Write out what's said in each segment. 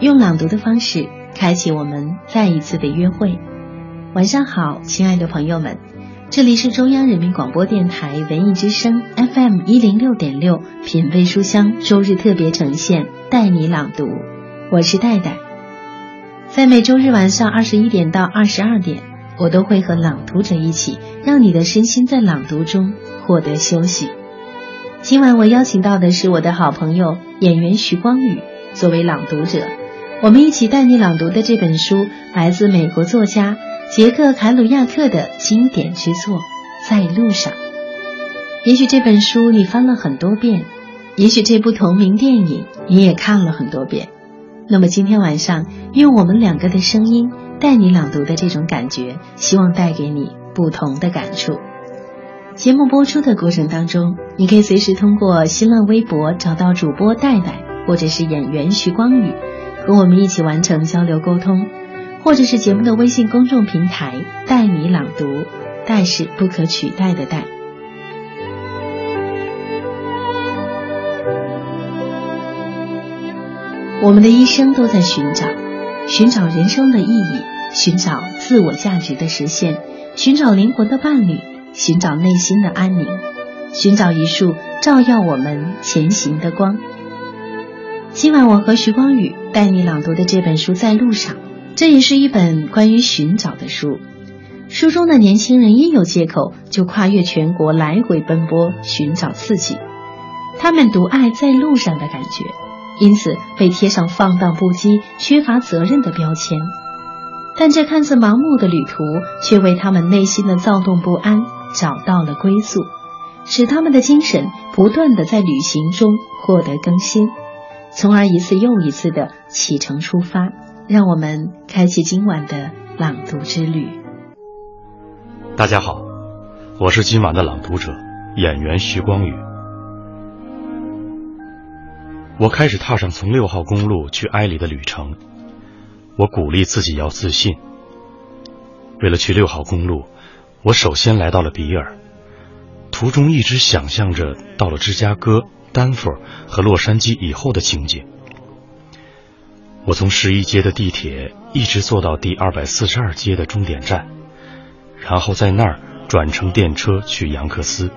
用朗读的方式开启我们再一次的约会。晚上好，亲爱的朋友们，这里是中央人民广播电台文艺之声 FM 一零六点六品味书香周日特别呈现，带你朗读，我是戴戴。在每周日晚上二十一点到二十二点，我都会和朗读者一起，让你的身心在朗读中获得休息。今晚我邀请到的是我的好朋友演员徐光宇作为朗读者，我们一起带你朗读的这本书来自美国作家杰克·凯鲁亚克的经典之作《在路上》。也许这本书你翻了很多遍，也许这部同名电影你也看了很多遍。那么今天晚上用我们两个的声音带你朗读的这种感觉，希望带给你不同的感触。节目播出的过程当中，你可以随时通过新浪微博找到主播戴戴，或者是演员徐光宇，和我们一起完成交流沟通，或者是节目的微信公众平台“带你朗读”，戴是不可取代的带。我们的一生都在寻找，寻找人生的意义，寻找自我价值的实现，寻找灵魂的伴侣。寻找内心的安宁，寻找一束照耀我们前行的光。今晚我和徐光宇带你朗读的这本书《在路上》，这也是一本关于寻找的书。书中的年轻人一有借口就跨越全国来回奔波寻找刺激，他们独爱在路上的感觉，因此被贴上放荡不羁、缺乏责任的标签。但这看似盲目的旅途，却为他们内心的躁动不安。找到了归宿，使他们的精神不断的在旅行中获得更新，从而一次又一次的启程出发。让我们开启今晚的朗读之旅。大家好，我是今晚的朗读者，演员徐光宇。我开始踏上从六号公路去埃里的旅程，我鼓励自己要自信。为了去六号公路。我首先来到了比尔，途中一直想象着到了芝加哥、丹佛和洛杉矶以后的情景。我从十一街的地铁一直坐到第二百四十二街的终点站，然后在那儿转乘电车去杨克斯。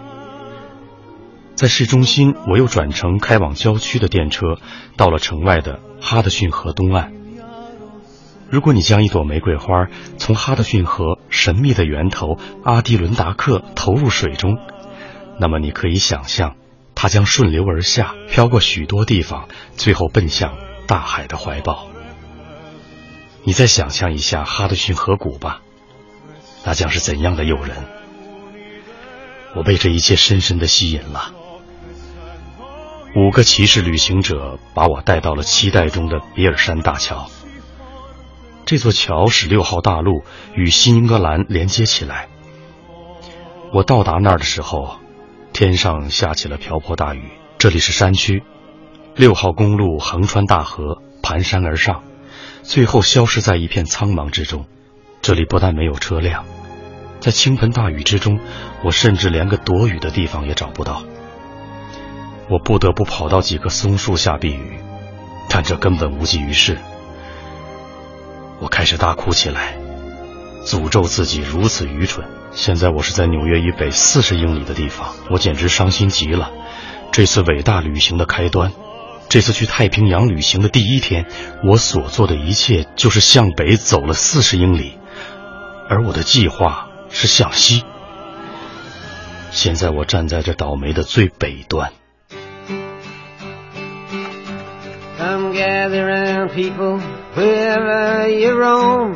在市中心，我又转乘开往郊区的电车，到了城外的哈德逊河东岸。如果你将一朵玫瑰花从哈德逊河神秘的源头阿迪伦达克投入水中，那么你可以想象，它将顺流而下，飘过许多地方，最后奔向大海的怀抱。你再想象一下哈德逊河谷吧，那将是怎样的诱人！我被这一切深深的吸引了。五个骑士旅行者把我带到了期待中的比尔山大桥。这座桥使六号大陆与新英格兰连接起来。我到达那儿的时候，天上下起了瓢泼大雨。这里是山区，六号公路横穿大河，盘山而上，最后消失在一片苍茫之中。这里不但没有车辆，在倾盆大雨之中，我甚至连个躲雨的地方也找不到。我不得不跑到几棵松树下避雨，但这根本无济于事。我开始大哭起来，诅咒自己如此愚蠢。现在我是在纽约以北四十英里的地方，我简直伤心极了。这次伟大旅行的开端，这次去太平洋旅行的第一天，我所做的一切就是向北走了四十英里，而我的计划是向西。现在我站在这倒霉的最北端。gather round people wherever you roam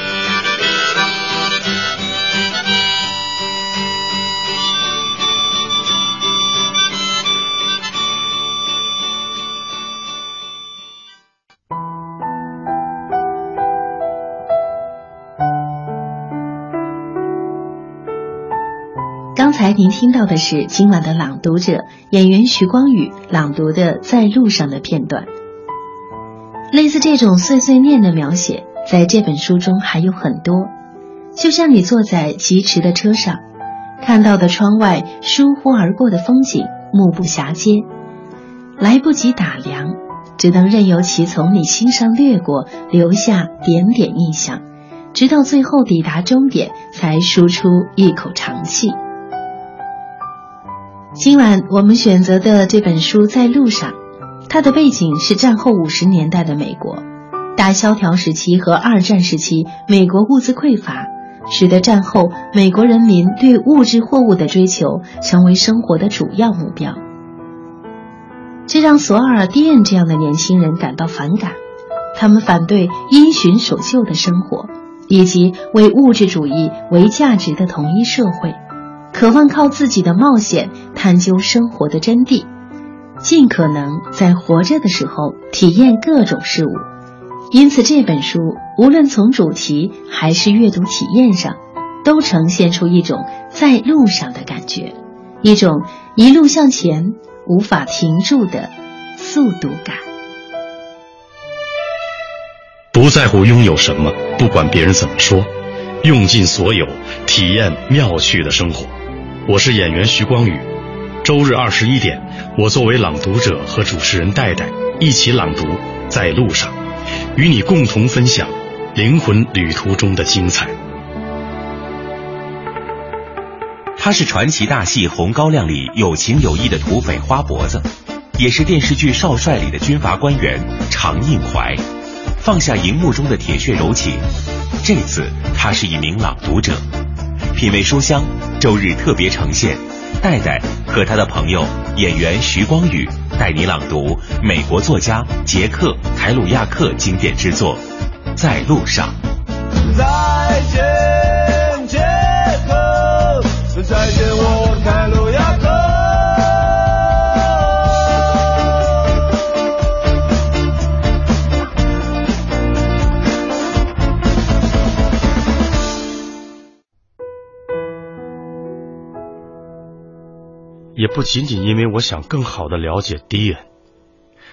刚才您听到的是今晚的朗读者演员徐光宇朗读的《在路上》的片段。类似这种碎碎念的描写，在这本书中还有很多。就像你坐在疾驰的车上，看到的窗外疏忽而过的风景，目不暇接，来不及打量，只能任由其从你心上掠过，留下点点印象，直到最后抵达终点，才输出一口长气。今晚我们选择的这本书在路上，它的背景是战后五十年代的美国，大萧条时期和二战时期，美国物资匮乏，使得战后美国人民对物质货物的追求成为生活的主要目标。这让索尔·蒂恩这样的年轻人感到反感，他们反对因循守旧的生活，以及为物质主义为价值的统一社会。渴望靠自己的冒险探究生活的真谛，尽可能在活着的时候体验各种事物。因此，这本书无论从主题还是阅读体验上，都呈现出一种在路上的感觉，一种一路向前无法停住的速度感。不在乎拥有什么，不管别人怎么说，用尽所有，体验妙趣的生活。我是演员徐光宇，周日二十一点，我作为朗读者和主持人戴戴一起朗读《在路上》，与你共同分享灵魂旅途中的精彩。他是传奇大戏《红高粱》里有情有义的土匪花脖子，也是电视剧《少帅》里的军阀官员常应怀。放下荧幕中的铁血柔情，这次他是一名朗读者。品味书香，周日特别呈现，戴戴和他的朋友演员徐光宇带你朗读美国作家杰克凯鲁亚克经典之作《在路上》。再见，也不仅仅因为我想更好的了解迪恩，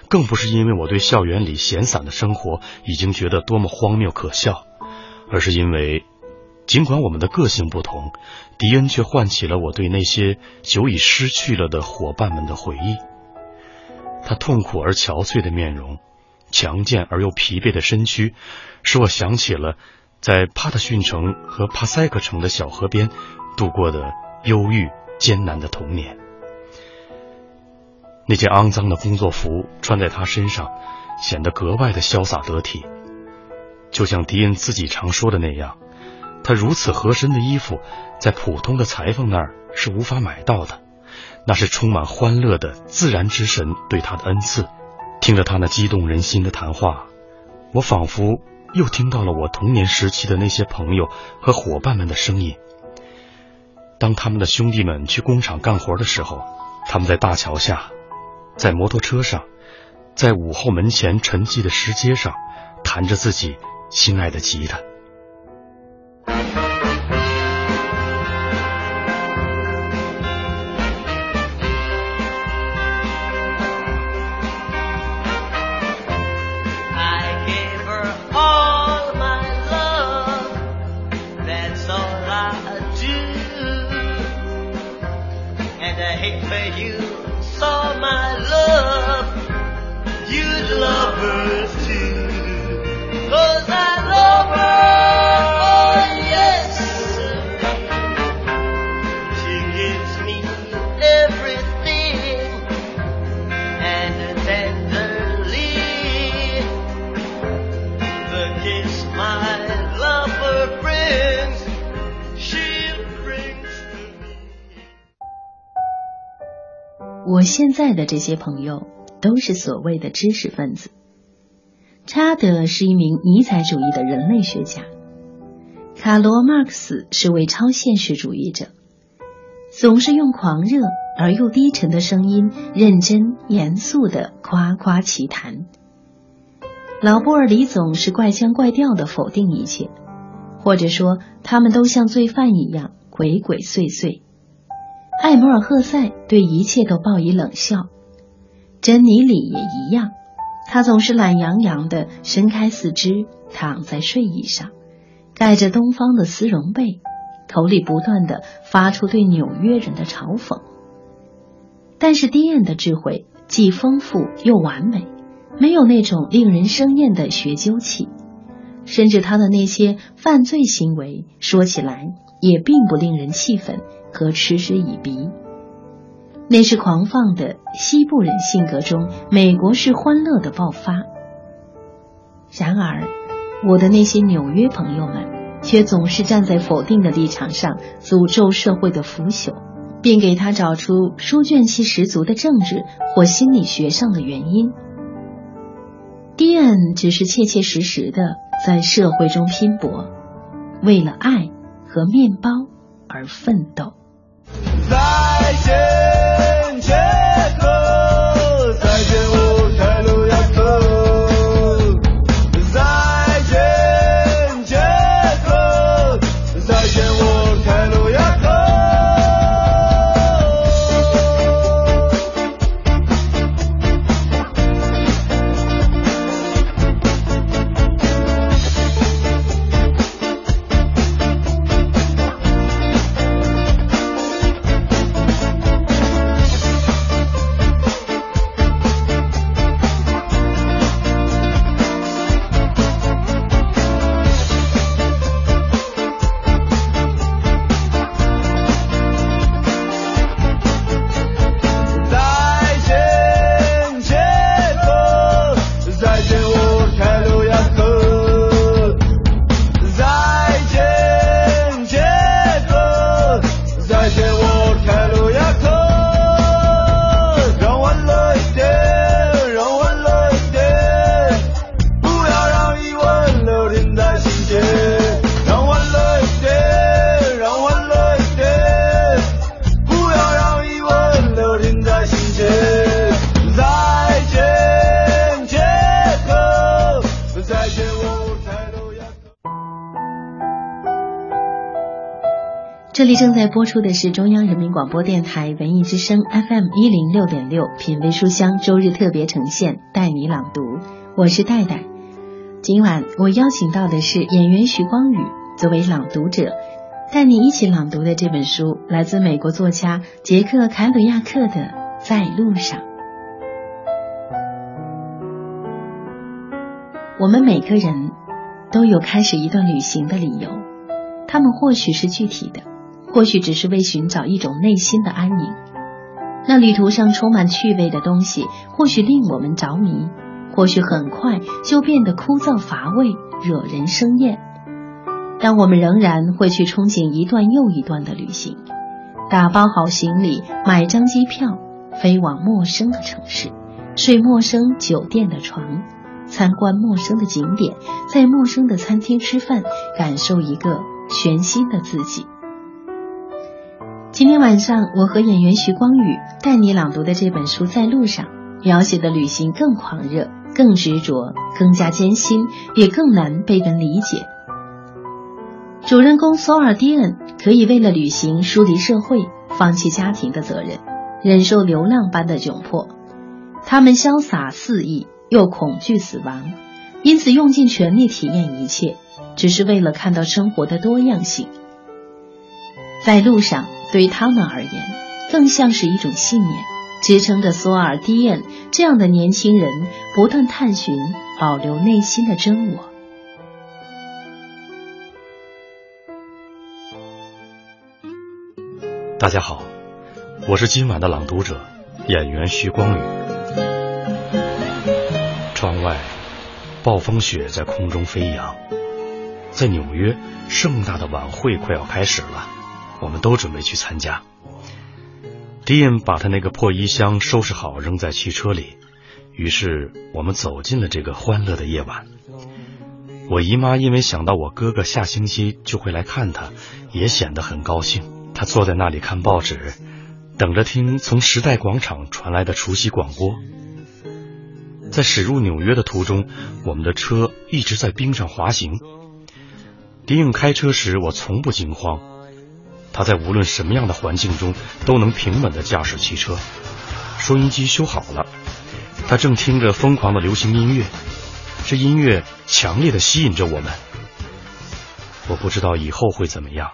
更不是因为我对校园里闲散的生活已经觉得多么荒谬可笑，而是因为，尽管我们的个性不同，迪恩却唤起了我对那些久已失去了的伙伴们的回忆。他痛苦而憔悴的面容，强健而又疲惫的身躯，使我想起了在帕特逊城和帕塞克城的小河边度过的忧郁艰难的童年。那件肮脏的工作服穿在他身上，显得格外的潇洒得体。就像迪恩自己常说的那样，他如此合身的衣服，在普通的裁缝那儿是无法买到的。那是充满欢乐的自然之神对他的恩赐。听着他那激动人心的谈话，我仿佛又听到了我童年时期的那些朋友和伙伴们的声音。当他们的兄弟们去工厂干活的时候，他们在大桥下。在摩托车上，在午后门前沉寂的石阶上，弹着自己心爱的吉他。现在的这些朋友都是所谓的知识分子。查德是一名尼采主义的人类学家，卡罗·马克思是位超现实主义者，总是用狂热而又低沉的声音，认真严肃的夸夸其谈。老布尔里总是怪腔怪调的否定一切，或者说他们都像罪犯一样鬼鬼祟祟。艾摩尔赫塞对一切都报以冷笑，珍妮里也一样。他总是懒洋洋的伸开四肢，躺在睡椅上，盖着东方的丝绒被，口里不断的发出对纽约人的嘲讽。但是迪恩的智慧既丰富又完美，没有那种令人生厌的学究气，甚至他的那些犯罪行为说起来也并不令人气愤和嗤之以鼻。那是狂放的西部人性格中美国式欢乐的爆发。然而，我的那些纽约朋友们却总是站在否定的立场上，诅咒社会的腐朽，并给他找出书卷气十足的政治或心理学上的原因。迪恩只是切切实实的在社会中拼搏，为了爱和面包而奋斗。再见，这里正在播出的是中央人民广播电台文艺之声 FM 一零六点六品味书香周日特别呈现，带你朗读，我是戴戴。今晚我邀请到的是演员徐光宇作为朗读者，带你一起朗读的这本书来自美国作家杰克·凯鲁亚克的《在路上》。我们每个人都有开始一段旅行的理由，他们或许是具体的，或许只是为寻找一种内心的安宁。那旅途上充满趣味的东西，或许令我们着迷，或许很快就变得枯燥乏味，惹人生厌。但我们仍然会去憧憬一段又一段的旅行，打包好行李，买张机票，飞往陌生的城市，睡陌生酒店的床，参观陌生的景点，在陌生的餐厅吃饭，感受一个全新的自己。今天晚上，我和演员徐光宇带你朗读的这本书《在路上》，描写的旅行更狂热、更执着、更加艰辛，也更难被人理解。主人公索尔迪恩可以为了旅行疏离社会，放弃家庭的责任，忍受流浪般的窘迫。他们潇洒肆意，又恐惧死亡，因此用尽全力体验一切，只是为了看到生活的多样性。在路上，对他们而言，更像是一种信念，支撑着索尔迪恩这样的年轻人不断探寻、保留内心的真我。大家好，我是今晚的朗读者，演员徐光宇。窗外暴风雪在空中飞扬，在纽约，盛大的晚会快要开始了，我们都准备去参加。迪恩把他那个破衣箱收拾好，扔在汽车里。于是我们走进了这个欢乐的夜晚。我姨妈因为想到我哥哥下星期就会来看她，也显得很高兴。她坐在那里看报纸，等着听从时代广场传来的除夕广播。在驶入纽约的途中，我们的车一直在冰上滑行。迪恩开车时，我从不惊慌。他在无论什么样的环境中都能平稳地驾驶汽车。收音机修好了，他正听着疯狂的流行音乐，这音乐强烈地吸引着我们。我不知道以后会怎么样，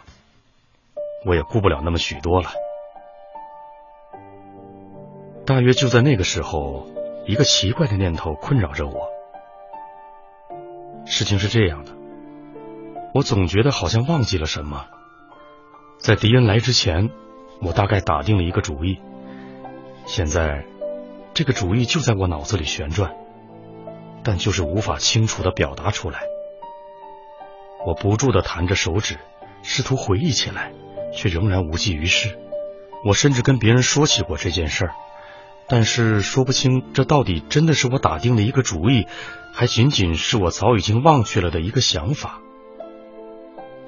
我也顾不了那么许多了。大约就在那个时候，一个奇怪的念头困扰着我。事情是这样的，我总觉得好像忘记了什么。在迪恩来之前，我大概打定了一个主意。现在，这个主意就在我脑子里旋转，但就是无法清楚的表达出来。我不住的弹着手指，试图回忆起来，却仍然无济于事。我甚至跟别人说起过这件事儿，但是说不清这到底真的是我打定的一个主意，还仅仅是我早已经忘却了的一个想法。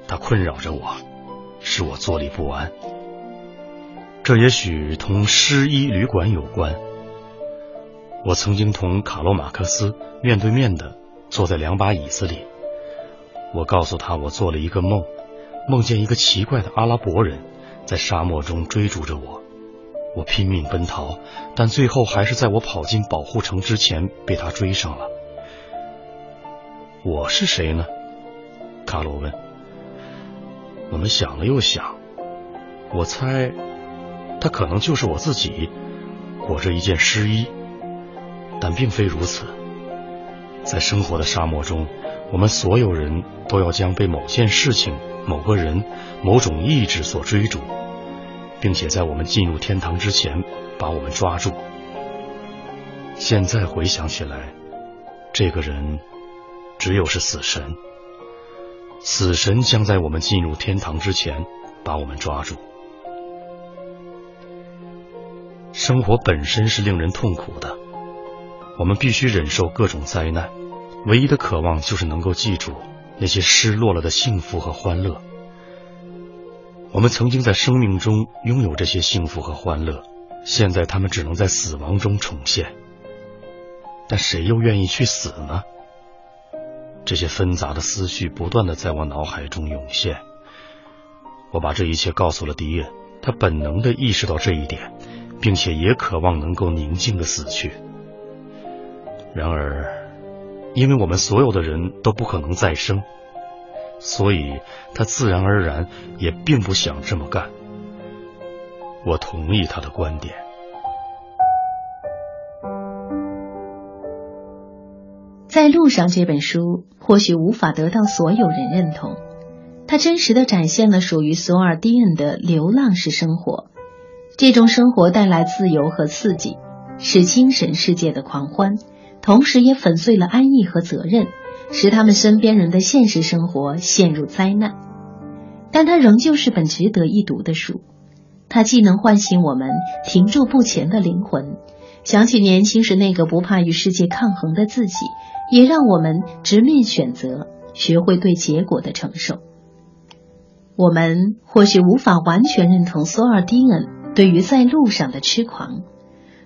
它困扰着我。使我坐立不安，这也许同失医旅馆有关。我曾经同卡洛马克斯面对面的坐在两把椅子里，我告诉他我做了一个梦，梦见一个奇怪的阿拉伯人在沙漠中追逐着我，我拼命奔逃，但最后还是在我跑进保护城之前被他追上了。我是谁呢？卡罗问。我们想了又想，我猜，他可能就是我自己，裹着一件湿衣，但并非如此。在生活的沙漠中，我们所有人都要将被某件事情、某个人、某种意志所追逐，并且在我们进入天堂之前把我们抓住。现在回想起来，这个人只有是死神。死神将在我们进入天堂之前把我们抓住。生活本身是令人痛苦的，我们必须忍受各种灾难，唯一的渴望就是能够记住那些失落了的幸福和欢乐。我们曾经在生命中拥有这些幸福和欢乐，现在他们只能在死亡中重现。但谁又愿意去死呢？这些纷杂的思绪不断的在我脑海中涌现。我把这一切告诉了迪恩，他本能的意识到这一点，并且也渴望能够宁静的死去。然而，因为我们所有的人都不可能再生，所以他自然而然也并不想这么干。我同意他的观点。在路上这本书或许无法得到所有人认同，它真实的展现了属于索尔蒂恩的流浪式生活。这种生活带来自由和刺激，是精神世界的狂欢，同时也粉碎了安逸和责任，使他们身边人的现实生活陷入灾难。但它仍旧是本值得一读的书，它既能唤醒我们停住不前的灵魂，想起年轻时那个不怕与世界抗衡的自己。也让我们直面选择，学会对结果的承受。我们或许无法完全认同索尔丁恩对于在路上的痴狂，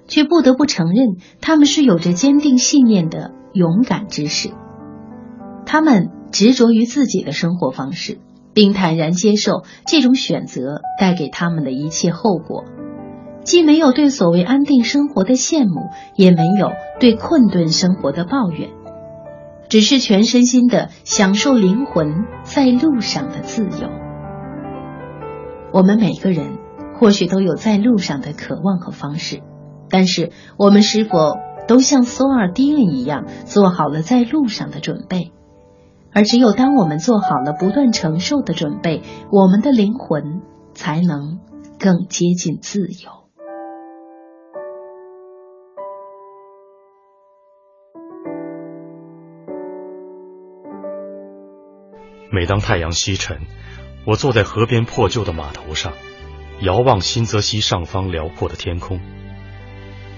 却不得不承认他们是有着坚定信念的勇敢之士。他们执着于自己的生活方式，并坦然接受这种选择带给他们的一切后果。既没有对所谓安定生活的羡慕，也没有对困顿生活的抱怨。只是全身心的享受灵魂在路上的自由。我们每个人或许都有在路上的渴望和方式，但是我们是否都像索尔迪恩一样做好了在路上的准备？而只有当我们做好了不断承受的准备，我们的灵魂才能更接近自由。每当太阳西沉，我坐在河边破旧的码头上，遥望新泽西上方辽阔的天空。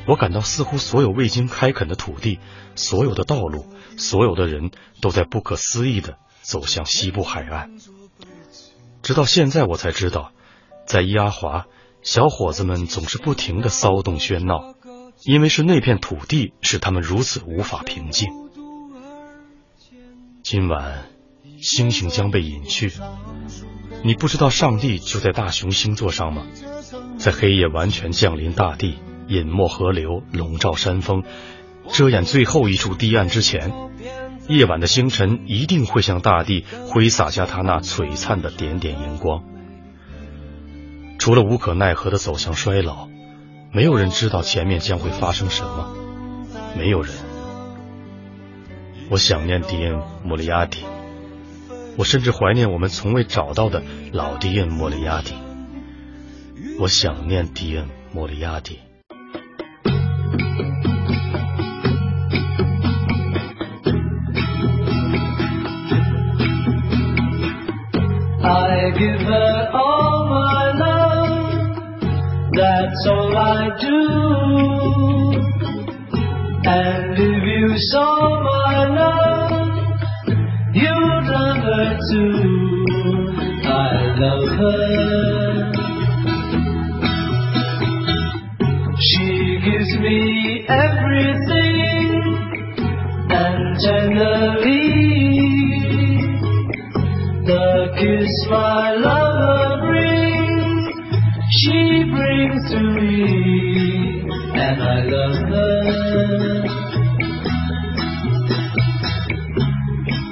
我感到似乎所有未经开垦的土地，所有的道路，所有的人都在不可思议的走向西部海岸。直到现在，我才知道，在伊阿华，小伙子们总是不停的骚动喧闹，因为是那片土地使他们如此无法平静。今晚，星星将被隐去，你不知道上帝就在大熊星座上吗？在黑夜完全降临大地。隐没河流，笼罩山峰，遮掩最后一处堤岸之前，夜晚的星辰一定会向大地挥洒下它那璀璨的点点荧光。除了无可奈何的走向衰老，没有人知道前面将会发生什么。没有人。我想念迪恩·莫里亚蒂，我甚至怀念我们从未找到的老迪恩·莫里亚蒂。我想念迪恩·莫里亚蒂。I give her all my love, that's all I do. And if you saw my love her too. I love her. She gives me everything and tenderly the kiss my lover brings, she brings to me, and I love her.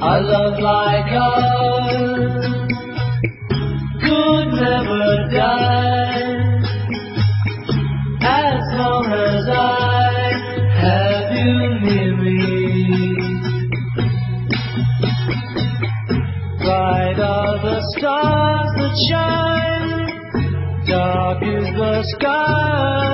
A love like ours could never die as long as I have you near me. Bright are the stars that shine, dark is the sky.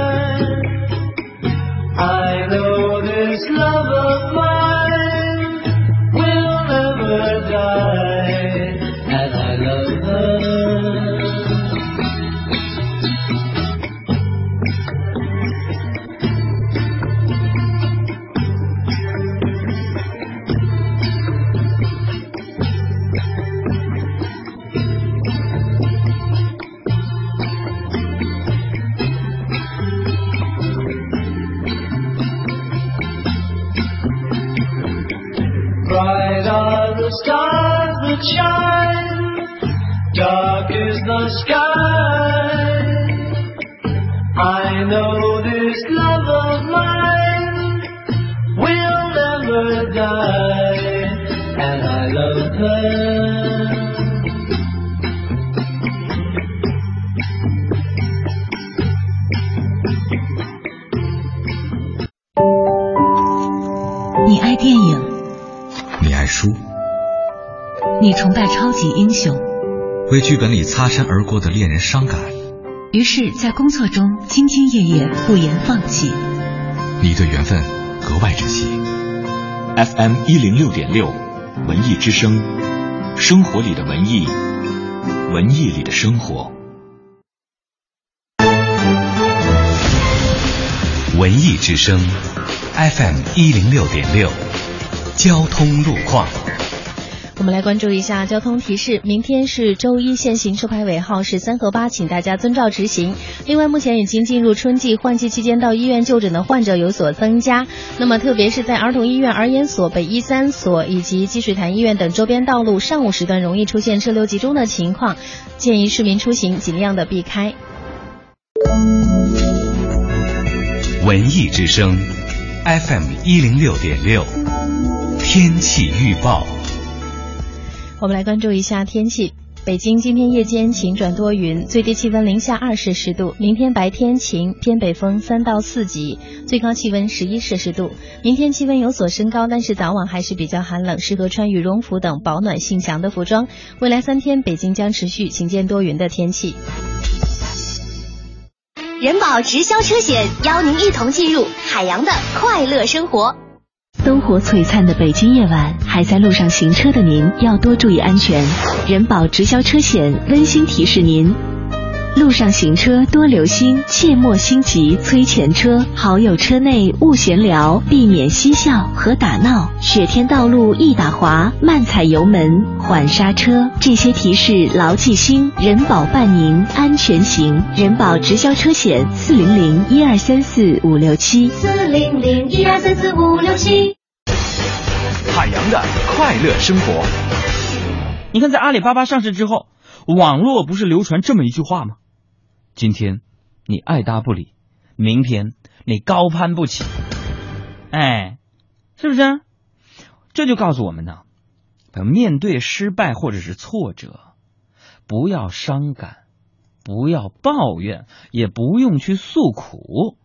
你崇拜超级英雄，为剧本里擦身而过的恋人伤感。于是，在工作中兢兢业业，不言放弃。你对缘分格外珍惜。FM 一零六点六，文艺之声，生活里的文艺，文艺里的生活。文艺之声，FM 一零六点六，交通路况。我们来关注一下交通提示。明天是周一，限行车牌尾号是三和八，请大家遵照执行。另外，目前已经进入春季换季期间，到医院就诊的患者有所增加。那么，特别是在儿童医院、儿研所、北医三所以及积水潭医院等周边道路，上午时段容易出现车流集中的情况，建议市民出行尽量的避开。文艺之声，FM 一零六点六，天气预报。我们来关注一下天气。北京今天夜间晴转多云，最低气温零下二摄氏度。明天白天晴，偏北风三到四级，最高气温十一摄氏度。明天气温有所升高，但是早晚还是比较寒冷，适合穿羽绒服等保暖性强的服装。未来三天，北京将持续晴间多云的天气。人保直销车险邀您一同进入海洋的快乐生活。灯火璀璨的北京夜晚，还在路上行车的您要多注意安全。人保直销车险温馨提示您：路上行车多留心，切莫心急催前车。好友车内勿闲聊，避免嬉笑和打闹。雪天道路易打滑，慢踩油门，缓刹车。这些提示牢记心，人保伴您安全行。人保直销车险四零零一二三四五六七。四零零一二三四五六七。海洋的快乐生活。你看，在阿里巴巴上市之后，网络不是流传这么一句话吗？今天你爱搭不理，明天你高攀不起，哎，是不是？这就告诉我们呢，面对失败或者是挫折，不要伤感，不要抱怨，也不用去诉苦，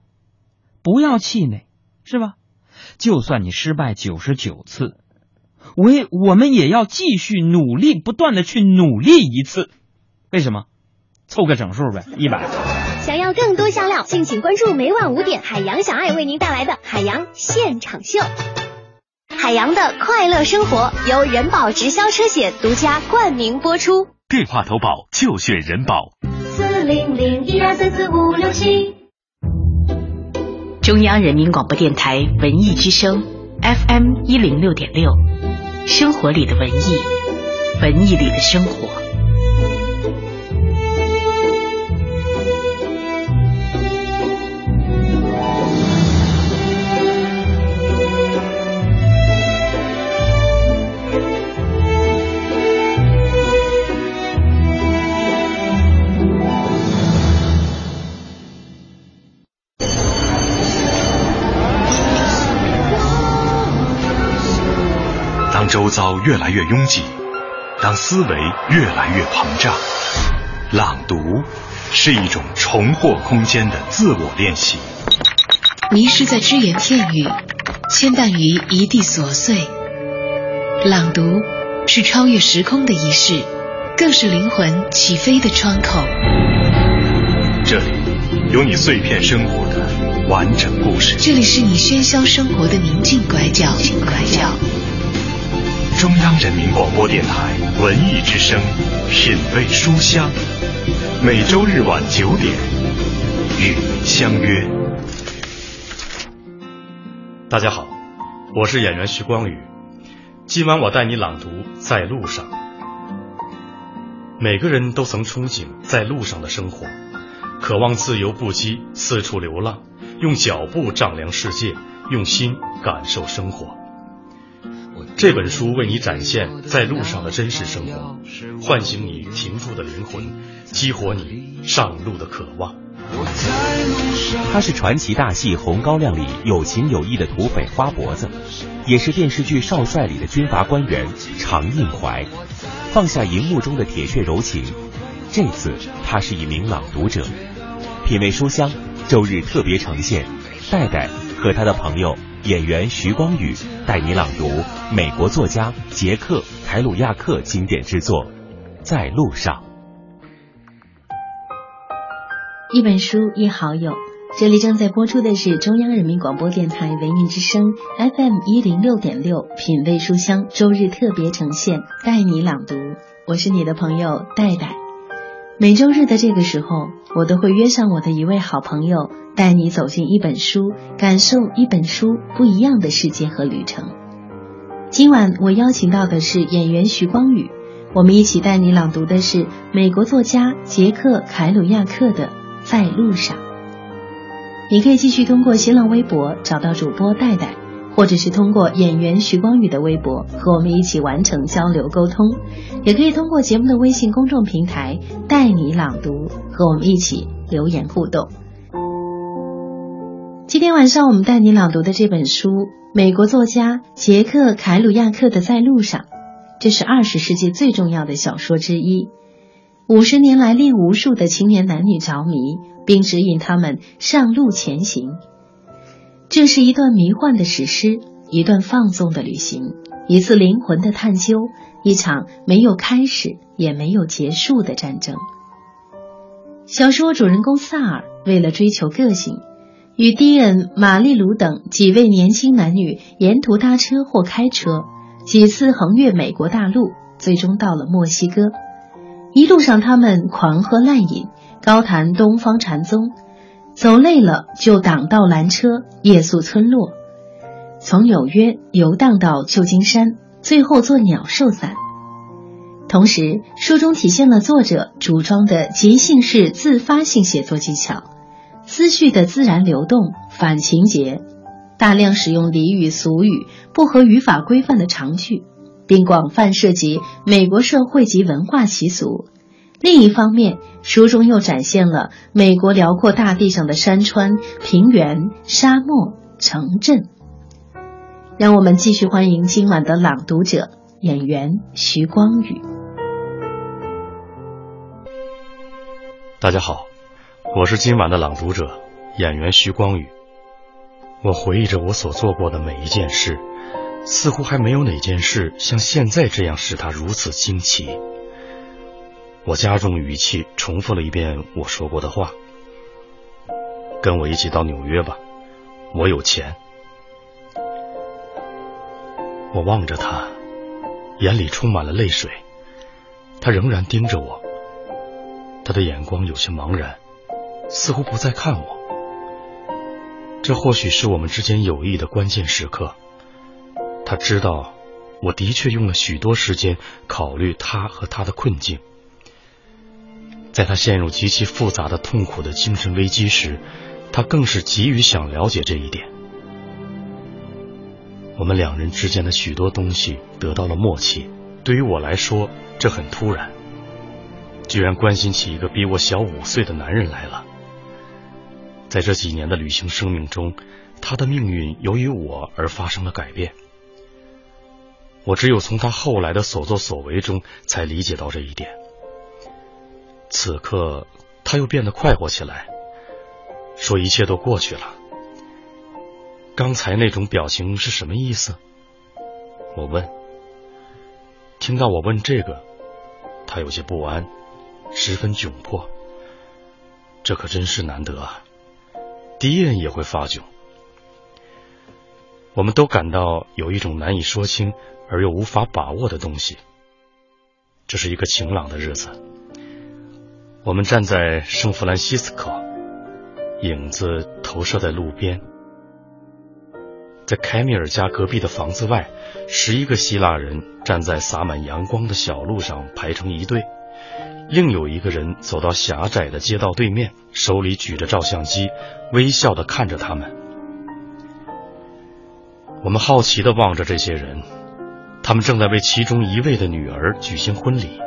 不要气馁，是吧？就算你失败九十九次，我也我们也要继续努力，不断的去努力一次。为什么？凑个整数呗，一百。想要更多香料，敬请关注每晚五点海洋小爱为您带来的海洋现场秀。海洋的快乐生活由人保直销车险独家冠名播出。电话投保就选人保。四零零一二三四五六七。中央人民广播电台文艺之声 FM 一零六点六，生活里的文艺，文艺里的生活。周遭越来越拥挤，当思维越来越膨胀，朗读是一种重获空间的自我练习。迷失在只言片语，牵绊于一地琐碎。朗读是超越时空的仪式，更是灵魂起飞的窗口。这里有你碎片生活的完整故事。这里是你喧嚣生活的宁静拐角。拐角。中央人民广播电台文艺之声，品味书香，每周日晚九点与您相约。大家好，我是演员徐光宇。今晚我带你朗读《在路上》。每个人都曾憧憬在路上的生活，渴望自由不羁，四处流浪，用脚步丈量世界，用心感受生活。这本书为你展现在路上的真实生活，唤醒你停住的灵魂，激活你上路的渴望。他是传奇大戏《红高粱》里有情有义的土匪花脖子，也是电视剧《少帅》里的军阀官员常应怀。放下荧幕中的铁血柔情，这次他是一名朗读者。品味书香，周日特别呈现，戴戴和他的朋友演员徐光宇带你朗读美国作家杰克·凯鲁亚克经典之作《在路上》。一本书，一好友。这里正在播出的是中央人民广播电台文艺之声 FM 一零六点六，品味书香周日特别呈现，带你朗读。我是你的朋友戴戴。每周日的这个时候，我都会约上我的一位好朋友，带你走进一本书，感受一本书不一样的世界和旅程。今晚我邀请到的是演员徐光宇，我们一起带你朗读的是美国作家杰克·凯鲁亚克的《在路上》。你可以继续通过新浪微博找到主播戴戴，或者是通过演员徐光宇的微博和我们一起完成交流沟通，也可以通过节目的微信公众平台带你朗读和我们一起留言互动。今天晚上我们带你朗读的这本书，美国作家杰克·凯鲁亚克的《在路上》，这是二十世纪最重要的小说之一，五十年来令无数的青年男女着迷。并指引他们上路前行。这是一段迷幻的史诗，一段放纵的旅行，一次灵魂的探究，一场没有开始也没有结束的战争。小说主人公萨尔为了追求个性，与迪恩、玛丽鲁等几位年轻男女沿途搭车或开车，几次横越美国大陆，最终到了墨西哥。一路上，他们狂喝滥饮，高谈东方禅宗，走累了就挡道拦车，夜宿村落，从纽约游荡到旧金山，最后做鸟兽散。同时，书中体现了作者主张的即兴式自发性写作技巧，思绪的自然流动，反情节，大量使用俚语、俗语、不合语法规范的长句，并广泛涉及美国社会及文化习俗。另一方面，书中又展现了美国辽阔大地上的山川、平原、沙漠、城镇。让我们继续欢迎今晚的朗读者演员徐光宇。大家好，我是今晚的朗读者，演员徐光宇。我回忆着我所做过的每一件事，似乎还没有哪件事像现在这样使他如此惊奇。我加重语气，重复了一遍我说过的话：“跟我一起到纽约吧，我有钱。”我望着他，眼里充满了泪水。他仍然盯着我。他的眼光有些茫然，似乎不再看我。这或许是我们之间友谊的关键时刻。他知道，我的确用了许多时间考虑他和他的困境。在他陷入极其复杂的痛苦的精神危机时，他更是急于想了解这一点。我们两人之间的许多东西得到了默契。对于我来说，这很突然。居然关心起一个比我小五岁的男人来了。在这几年的旅行生命中，他的命运由于我而发生了改变。我只有从他后来的所作所为中才理解到这一点。此刻，他又变得快活起来，说一切都过去了。刚才那种表情是什么意思？我问。听到我问这个，他有些不安。十分窘迫，这可真是难得啊！敌人也会发窘。我们都感到有一种难以说清而又无法把握的东西。这是一个晴朗的日子，我们站在圣弗兰西斯科，影子投射在路边，在凯米尔家隔壁的房子外，十一个希腊人站在洒满阳光的小路上排成一队。另有一个人走到狭窄的街道对面，手里举着照相机，微笑的看着他们。我们好奇的望着这些人，他们正在为其中一位的女儿举行婚礼。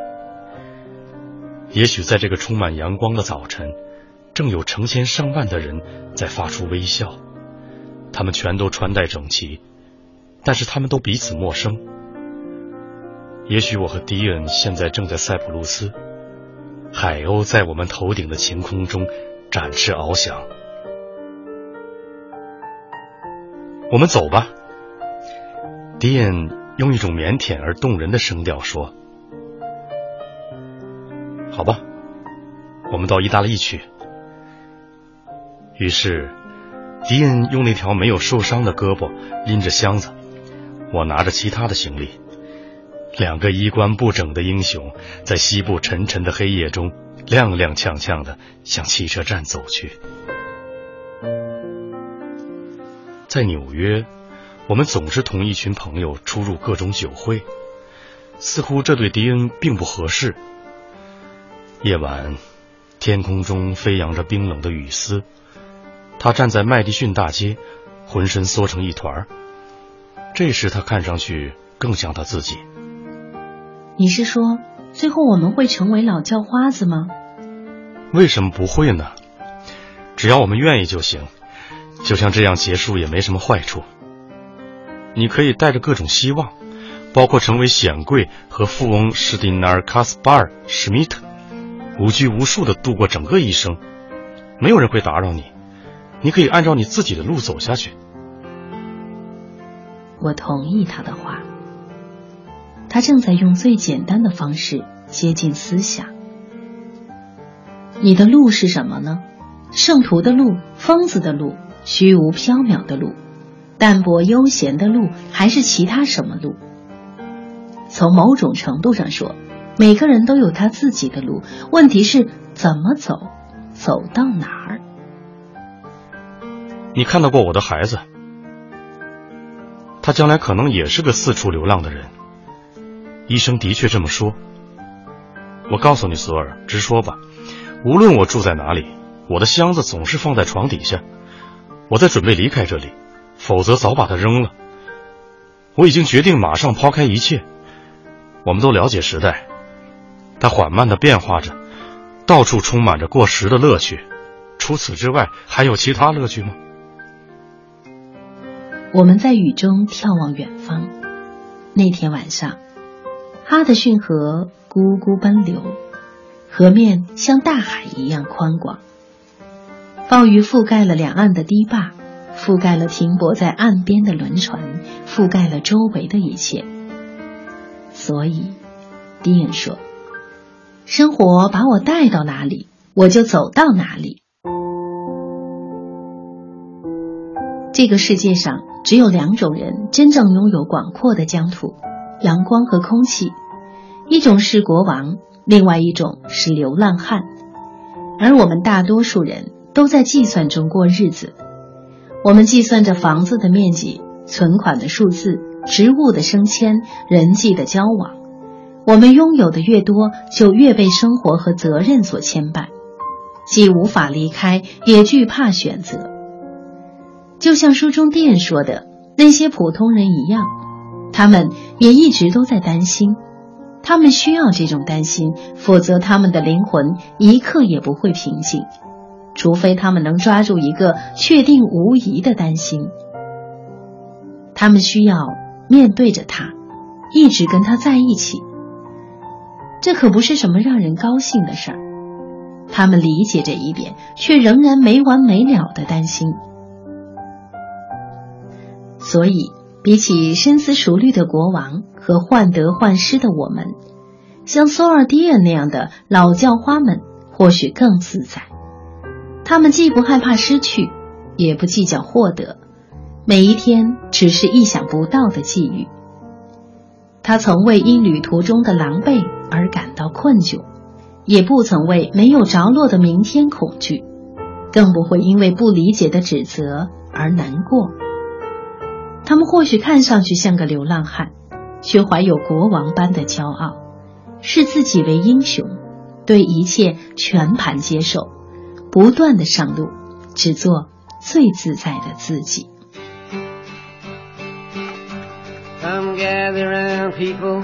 也许在这个充满阳光的早晨，正有成千上万的人在发出微笑。他们全都穿戴整齐，但是他们都彼此陌生。也许我和迪恩现在正在塞浦路斯。海鸥在我们头顶的晴空中展翅翱翔。我们走吧，迪恩用一种腼腆而动人的声调说：“好吧，我们到意大利去。”于是，迪恩用那条没有受伤的胳膊拎着箱子，我拿着其他的行李。两个衣冠不整的英雄，在西部沉沉的黑夜中，踉踉跄跄的向汽车站走去。在纽约，我们总是同一群朋友出入各种酒会，似乎这对迪恩并不合适。夜晚，天空中飞扬着冰冷的雨丝，他站在麦迪逊大街，浑身缩成一团这时他看上去更像他自己。你是说，最后我们会成为老叫花子吗？为什么不会呢？只要我们愿意就行。就像这样结束也没什么坏处。你可以带着各种希望，包括成为显贵和富翁史蒂纳尔·卡斯巴尔·史密特，无拘无束的度过整个一生，没有人会打扰你。你可以按照你自己的路走下去。我同意他的话。他正在用最简单的方式接近思想。你的路是什么呢？圣徒的路、疯子的路、虚无缥缈的路，淡泊悠闲的路，还是其他什么路？从某种程度上说，每个人都有他自己的路，问题是怎么走，走到哪儿？你看到过我的孩子，他将来可能也是个四处流浪的人。医生的确这么说。我告诉你，索尔，直说吧，无论我住在哪里，我的箱子总是放在床底下。我在准备离开这里，否则早把它扔了。我已经决定马上抛开一切。我们都了解时代，它缓慢的变化着，到处充满着过时的乐趣。除此之外，还有其他乐趣吗？我们在雨中眺望远方。那天晚上，哈德逊河咕咕奔流，河面像大海一样宽广。暴雨覆盖了两岸的堤坝，覆盖了停泊在岸边的轮船，覆盖了周围的一切。所以，迪恩说：“生活把我带到哪里，我就走到哪里。”这个世界上只有两种人真正拥有广阔的疆土、阳光和空气，一种是国王，另外一种是流浪汉。而我们大多数人都在计算中过日子，我们计算着房子的面积、存款的数字。职务的升迁，人际的交往，我们拥有的越多，就越被生活和责任所牵绊，既无法离开，也惧怕选择。就像书中店说的，那些普通人一样，他们也一直都在担心，他们需要这种担心，否则他们的灵魂一刻也不会平静，除非他们能抓住一个确定无疑的担心。他们需要。面对着他，一直跟他在一起，这可不是什么让人高兴的事儿。他们理解这一点，却仍然没完没了的担心。所以，比起深思熟虑的国王和患得患失的我们，像索尔迪恩那样的老教花们，或许更自在。他们既不害怕失去，也不计较获得。每一天只是意想不到的际遇。他从未因旅途中的狼狈而感到困窘，也不曾为没有着落的明天恐惧，更不会因为不理解的指责而难过。他们或许看上去像个流浪汉，却怀有国王般的骄傲，视自己为英雄，对一切全盘接受，不断的上路，只做最自在的自己。i'm gather round people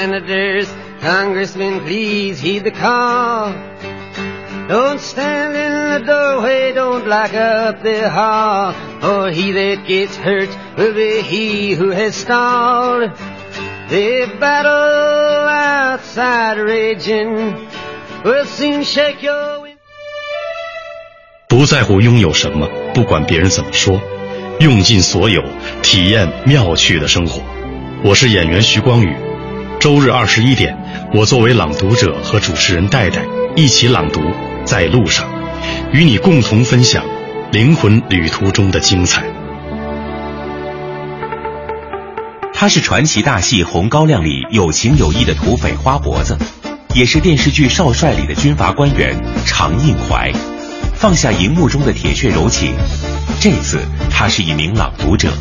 senators, congressmen, please heed the call. Don't stand in the doorway, don't lock up the hall, or he that gets hurt will be he who has stalled. The battle outside raging will soon shake your. 不在乎拥有什么，不管别人怎么说，用尽所有，体验妙趣的生活。我是演员徐光宇。 周日二十一点，我作为朗读者和主持人戴戴一起朗读，在路上，与你共同分享灵魂旅途中的精彩。他是传奇大戏《红高粱》里有情有义的土匪花脖子，也是电视剧《少帅》里的军阀官员常应怀。放下荧幕中的铁血柔情，这次他是一名朗读者。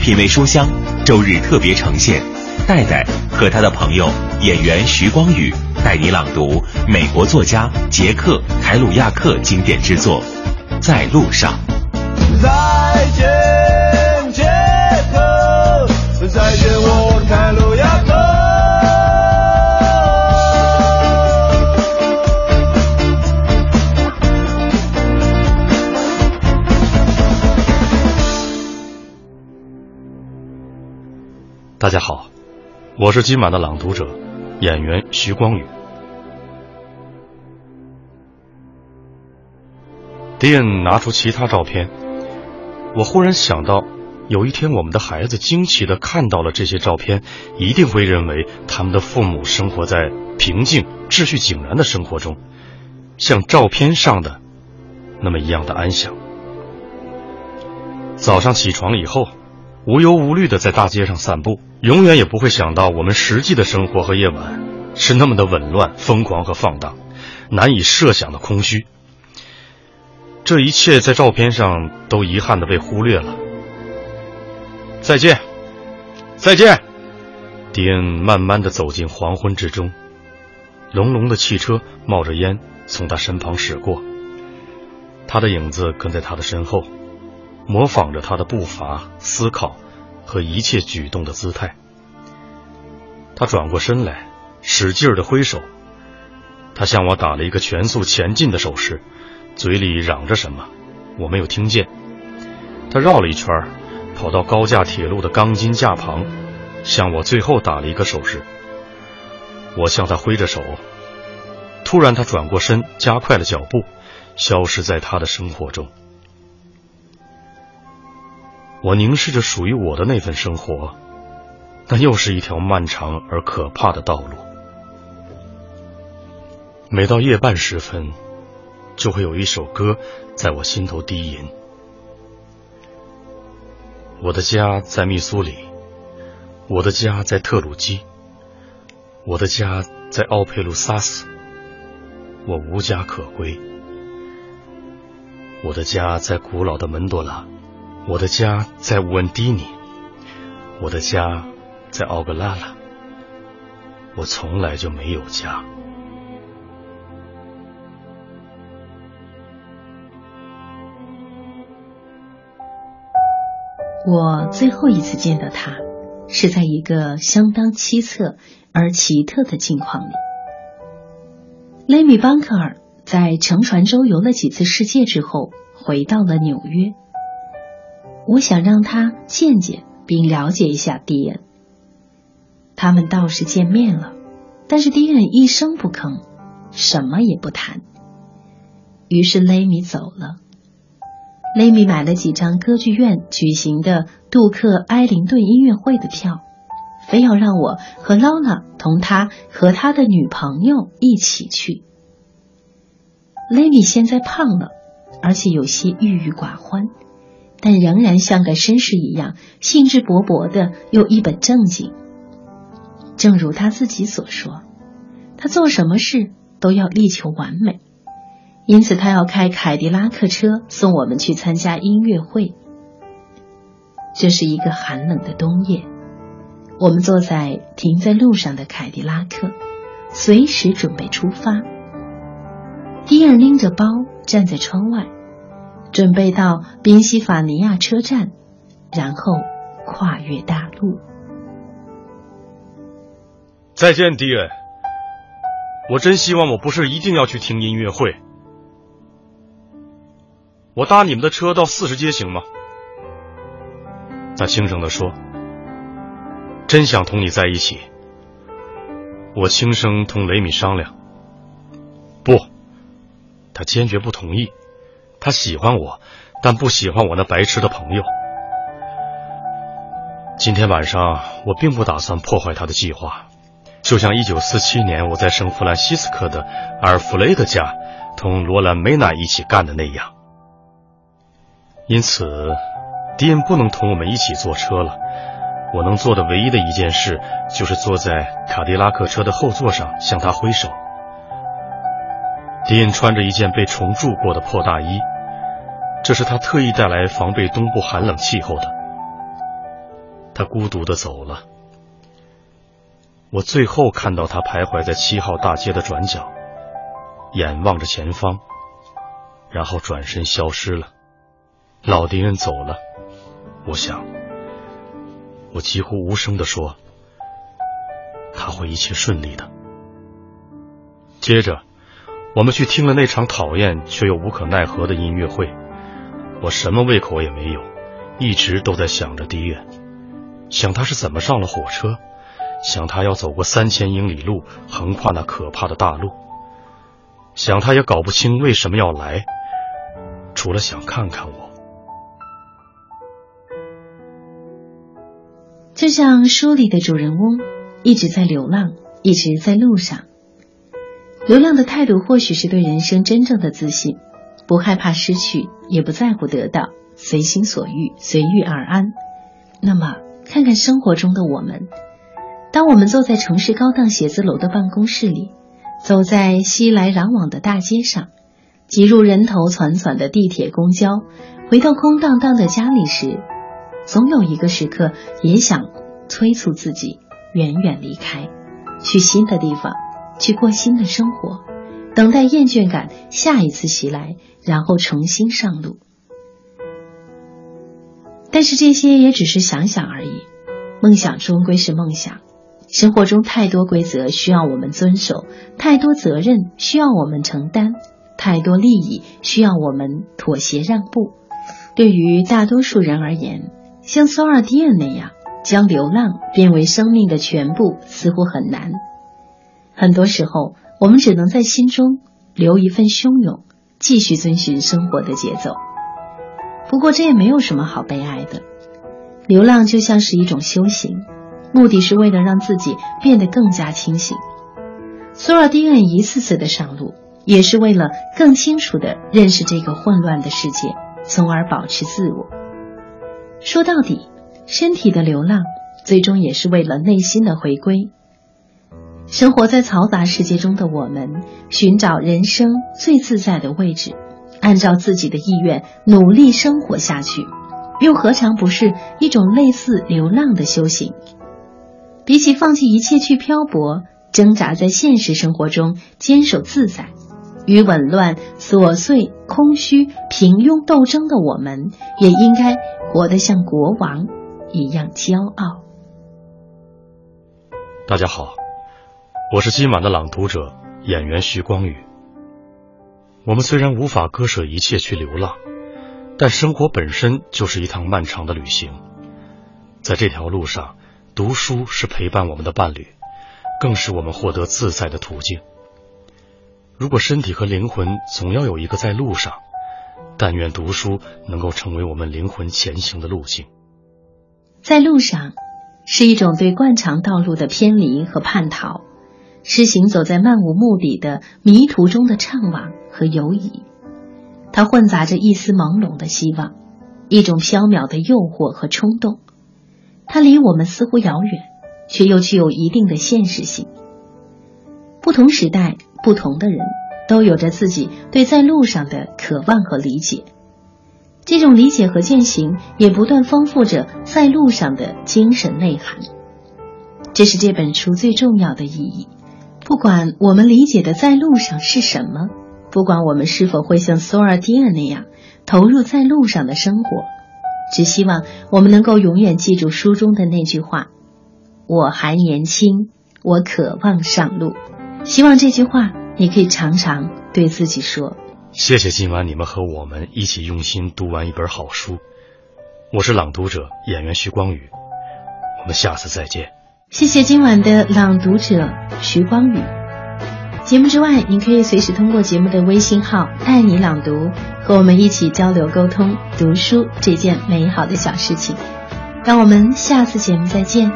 品味书香，周日特别呈现，戴戴和他的朋友演员徐光宇带你朗读美国作家杰克·凯鲁亚克经典之作《在路上》。再见，杰克！再见，我凯鲁亚克！大家好，我是今晚的朗读者，演员徐光宇。迪恩拿出其他照片，我忽然想到，有一天我们的孩子惊奇的看到了这些照片，一定会认为他们的父母生活在平静、秩序井然的生活中，像照片上的那么一样的安详。早上起床以后。无忧无虑的在大街上散步，永远也不会想到我们实际的生活和夜晚是那么的紊乱、疯狂和放荡，难以设想的空虚。这一切在照片上都遗憾的被忽略了。再见，再见。迪恩慢慢的走进黄昏之中，隆隆的汽车冒着烟从他身旁驶过，他的影子跟在他的身后。模仿着他的步伐、思考和一切举动的姿态，他转过身来，使劲的挥手。他向我打了一个全速前进的手势，嘴里嚷着什么，我没有听见。他绕了一圈，跑到高架铁路的钢筋架旁，向我最后打了一个手势。我向他挥着手。突然，他转过身，加快了脚步，消失在他的生活中。我凝视着属于我的那份生活，那又是一条漫长而可怕的道路。每到夜半时分，就会有一首歌在我心头低吟。我的家在密苏里，我的家在特鲁基，我的家在奥佩鲁萨斯，我无家可归。我的家在古老的门多拉。我的家在乌恩迪尼，我的家在奥格拉拉。我从来就没有家。我最后一次见到他，是在一个相当凄恻而奇特的境况里。雷米·邦克尔在乘船周游了几次世界之后，回到了纽约。我想让他见见并了解一下迪恩。他们倒是见面了，但是迪恩一声不吭，什么也不谈。于是雷米走了。雷米买了几张歌剧院举行的杜克·埃灵顿音乐会的票，非要让我和劳拉同他和他的女朋友一起去。雷米现在胖了，而且有些郁郁寡欢。但仍然像个绅士一样兴致勃勃的，又一本正经。正如他自己所说，他做什么事都要力求完美，因此他要开凯迪拉克车送我们去参加音乐会。这是一个寒冷的冬夜，我们坐在停在路上的凯迪拉克，随时准备出发。迪尔拎着包站在窗外。准备到宾夕法尼亚车站，然后跨越大陆。再见，迪恩。我真希望我不是一定要去听音乐会。我搭你们的车到四十街行吗？他轻声的说：“真想同你在一起。”我轻声同雷米商量。不，他坚决不同意。他喜欢我，但不喜欢我那白痴的朋友。今天晚上我并不打算破坏他的计划，就像一九四七年我在圣弗兰西斯科的阿尔弗雷德家同罗兰梅娜一起干的那样。因此，迪恩不能同我们一起坐车了，我能做的唯一的一件事，就是坐在卡迪拉克车的后座上向他挥手。迪恩穿着一件被重铸过的破大衣，这是他特意带来防备东部寒冷气候的。他孤独的走了。我最后看到他徘徊在七号大街的转角，眼望着前方，然后转身消失了。老敌人走了，我想，我几乎无声的说：“他会一切顺利的。”接着，我们去听了那场讨厌却又无可奈何的音乐会。我什么胃口也没有，一直都在想着迪恩，想他是怎么上了火车。想他要走过三千英里路，横跨那可怕的大陆。想他也搞不清为什么要来，除了想看看我。就像书里的主人翁，一直在流浪，一直在路上。流浪的态度或许是对人生真正的自信，不害怕失去，也不在乎得到，随心所欲，随遇而安。那么，看看生活中的我们。当我们坐在城市高档写字楼的办公室里，走在熙来攘往的大街上，挤入人头攒攒的地铁、公交，回到空荡荡的家里时，总有一个时刻也想催促自己远远离开，去新的地方，去过新的生活，等待厌倦感下一次袭来，然后重新上路。但是这些也只是想想而已，梦想终归是梦想。生活中太多规则需要我们遵守，太多责任需要我们承担，太多利益需要我们妥协让步。对于大多数人而言，像索尔迪恩那样将流浪变为生命的全部，似乎很难。很多时候，我们只能在心中留一份汹涌，继续遵循生活的节奏。不过，这也没有什么好悲哀的。流浪就像是一种修行。目的是为了让自己变得更加清醒。索尔蒂恩一次次的上路，也是为了更清楚的认识这个混乱的世界，从而保持自我。说到底，身体的流浪，最终也是为了内心的回归。生活在嘈杂世界中的我们，寻找人生最自在的位置，按照自己的意愿努力生活下去，又何尝不是一种类似流浪的修行？比起放弃一切去漂泊，挣扎在现实生活中坚守自在，与紊乱、琐碎、空虚、平庸斗争的我们，也应该活得像国王一样骄傲。大家好，我是今晚的朗读者演员徐光宇。我们虽然无法割舍一切去流浪，但生活本身就是一趟漫长的旅行，在这条路上。读书是陪伴我们的伴侣，更是我们获得自在的途径。如果身体和灵魂总要有一个在路上，但愿读书能够成为我们灵魂前行的路径。在路上，是一种对惯常道路的偏离和叛逃，是行走在漫无目的的迷途中的怅惘和犹疑。它混杂着一丝朦胧的希望，一种飘渺的诱惑和冲动。它离我们似乎遥远，却又具有一定的现实性。不同时代、不同的人，都有着自己对在路上的渴望和理解。这种理解和践行，也不断丰富着在路上的精神内涵。这是这本书最重要的意义。不管我们理解的在路上是什么，不管我们是否会像索尔蒂尔那样投入在路上的生活。只希望我们能够永远记住书中的那句话：“我还年轻，我渴望上路。”希望这句话你可以常常对自己说。谢谢今晚你们和我们一起用心读完一本好书。我是朗读者演员徐光宇，我们下次再见。谢谢今晚的朗读者徐光宇。节目之外，您可以随时通过节目的微信号“爱你朗读”和我们一起交流沟通读书这件美好的小事情。让我们下次节目再见。